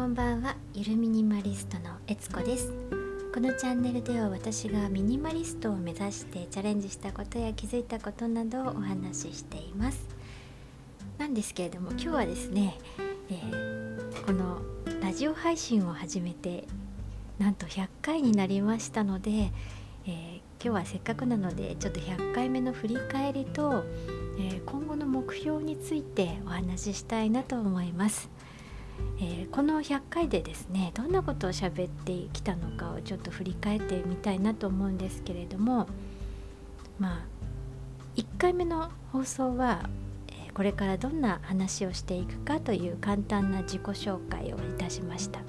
こんばんはゆるミニマリストのえつこですこのチャンネルでは私がミニマリストを目指してチャレンジしたことや気づいたことなどをお話ししていますなんですけれども今日はですね、えー、このラジオ配信を始めてなんと100回になりましたので、えー、今日はせっかくなのでちょっと100回目の振り返りと、えー、今後の目標についてお話ししたいなと思います。えー、この100回でですねどんなことを喋ってきたのかをちょっと振り返ってみたいなと思うんですけれどもまあ1回目の放送は、えー、これからどんな話をしていくかという簡単な自己紹介をいたしました。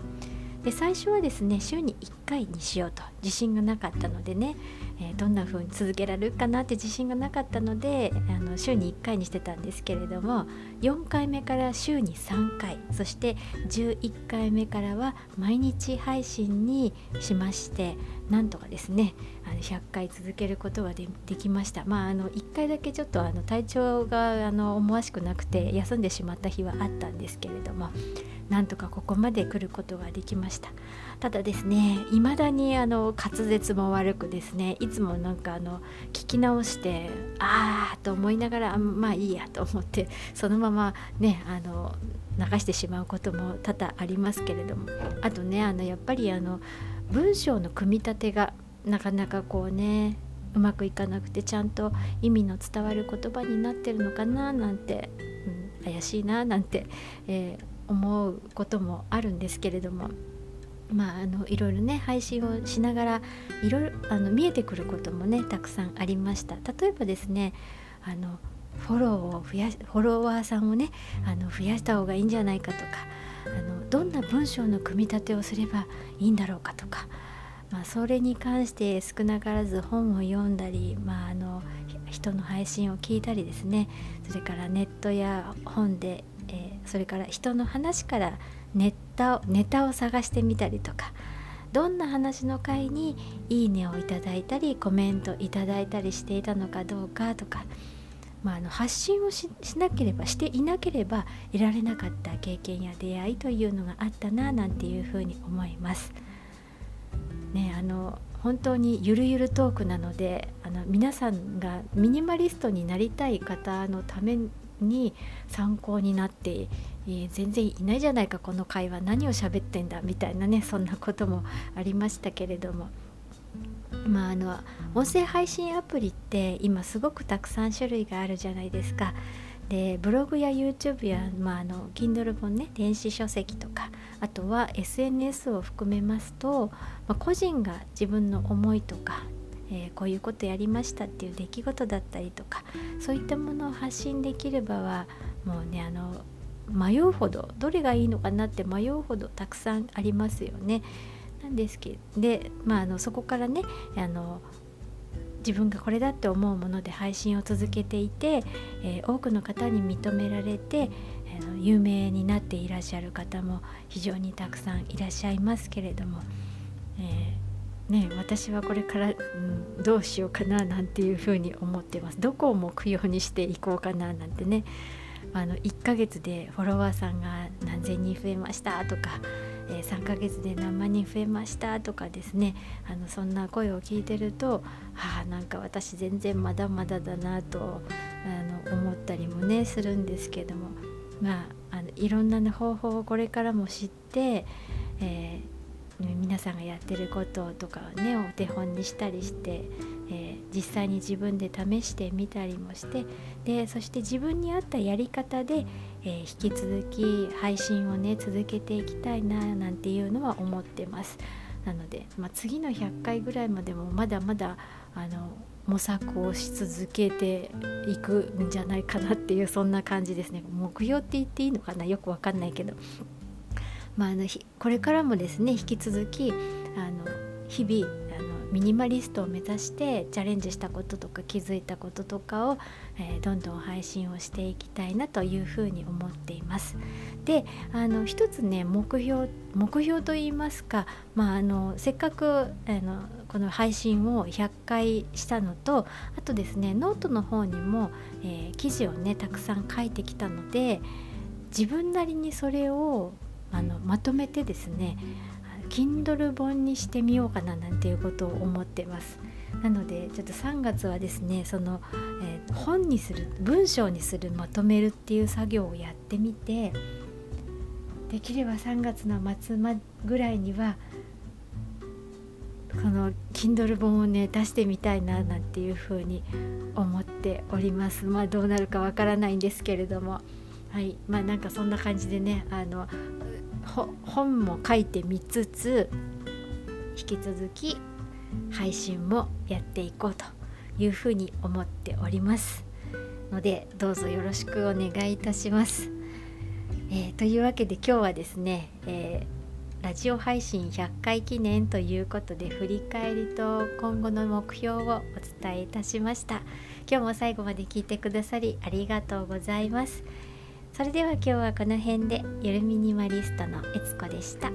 で最初はですね週に1回にしようと。自信がなかったのでね、えー、どんな風に続けられるかなって自信がなかったのであの週に1回にしてたんですけれども4回目から週に3回そして11回目からは毎日配信にしましてなんとかですねあの100回続けることができました。まああの1回だけちょっとあの体調があの思わしくなくて休んでしまった日はあったんですけれどもなんとかここまで来ることができました。ただですね未だにあの滑舌も悪くですねいつもなんかあの聞き直してああと思いながらまあいいやと思ってそのままねあの流してしまうことも多々ありますけれどもあとねあのやっぱりあの文章の組み立てがなかなかこうねうまくいかなくてちゃんと意味の伝わる言葉になってるのかななんて、うん、怪しいななんて、えー思うこともあるんですけれどもまあ、あのいろいろね配信をしながらいろいろあの見えてくることもねたくさんありました。例えばですねあのフォローを増やフォロワーさんをねあの増やした方がいいんじゃないかとかあのどんな文章の組み立てをすればいいんだろうかとか、まあ、それに関して少なからず本を読んだり、まあ、あの人の配信を聞いたりですねそれからネットや本で、それから人の話からネタをネタを探してみたりとかどんな話の回にいいねをいただいたりコメントいただいたりしていたのかどうかとか、まあ、あの発信をしなければしていなければ得られなかった経験や出会いというのがあったななんていうふうに思います。ね、あの本当にゆるゆるトークなのであの皆さんがミニマリストになりたい方のために参考になって、えー、全然いないじゃないかこの会話何を喋ってんだみたいなねそんなこともありましたけれども。まあ、あの音声配信アプリって今すごくたくさん種類があるじゃないですか。でブログや YouTube や、まあ、あの Kindle 本ね電子書籍とかあとは SNS を含めますと、まあ、個人が自分の思いとかえー、こういうことやりましたっていう出来事だったりとかそういったものを発信できればはもうねあの迷うほどどれがいいのかなって迷うほどたくさんありますよね。なんですけどで、まあ、あのそこからねあの自分がこれだって思うもので配信を続けていて、えー、多くの方に認められて、えー、有名になっていらっしゃる方も非常にたくさんいらっしゃいますけれども、ね、私はこれから、うん、どうしようかななんていうふうに思ってます。どこを目標にしていこうかななんてね。あの1ヶ月でフォロワーさんが何千人増えましたとか、えー、3ヶ月で何万人増えましたとかですね。あのそんな声を聞いてるとはあなんか私全然まだまだだなとあの思ったりもねするんですけども。まああのいろんな、方法をこれからも知って、えー皆さんがやってることとかをねお手本にしたりして、えー、実際に自分で試してみたりもしてでそして自分に合ったやり方で、えー、引き続き配信をね続けていきたいななんていうのは思ってます。なので、まあ、次の100回ぐらいまでもまだまだあの模索をし続けていくんじゃないかなっていうそんな感じですね。目標って言っていいのかな？よくわかんないけど。まあ、あのこれからもですね引き続きあの日々あのミニマリストを目指してチャレンジしたこととか気づいたこととかを、えー、どんどん配信をしていきたいなというふうに思っています。であの一つね目標目標といいますか、まあ、あのせっかくあのこの配信を100回したのとあとですねノートの方にも、えー、記事をねたくさん書いてきたので自分なりにそれをあのまとめてですね Kindle 本にしてみようかななんていうことを思ってます。なのでちょっと3月はですねその、えー、本にする文章にするまとめるっていう作業をやってみてできれば3月の末ぐらいにはこの Kindle 本をね出してみたいななんていうふうに思っております。まあどうなるかわからないんですけれども。はい。まあなんかそんな感じでねあの本も書いてみつつ引き続き配信もやっていこうというふうに思っております。のでどうぞよろしくお願いいたします。えー、というわけで今日はですね、えー、ラジオ配信100回記念ということで振り返りと今後の目標をお伝えいたしました。今日も最後まで聞いてくださりありがとうございます。それでは今日はこの辺でゆるミニマリストのえつこでした。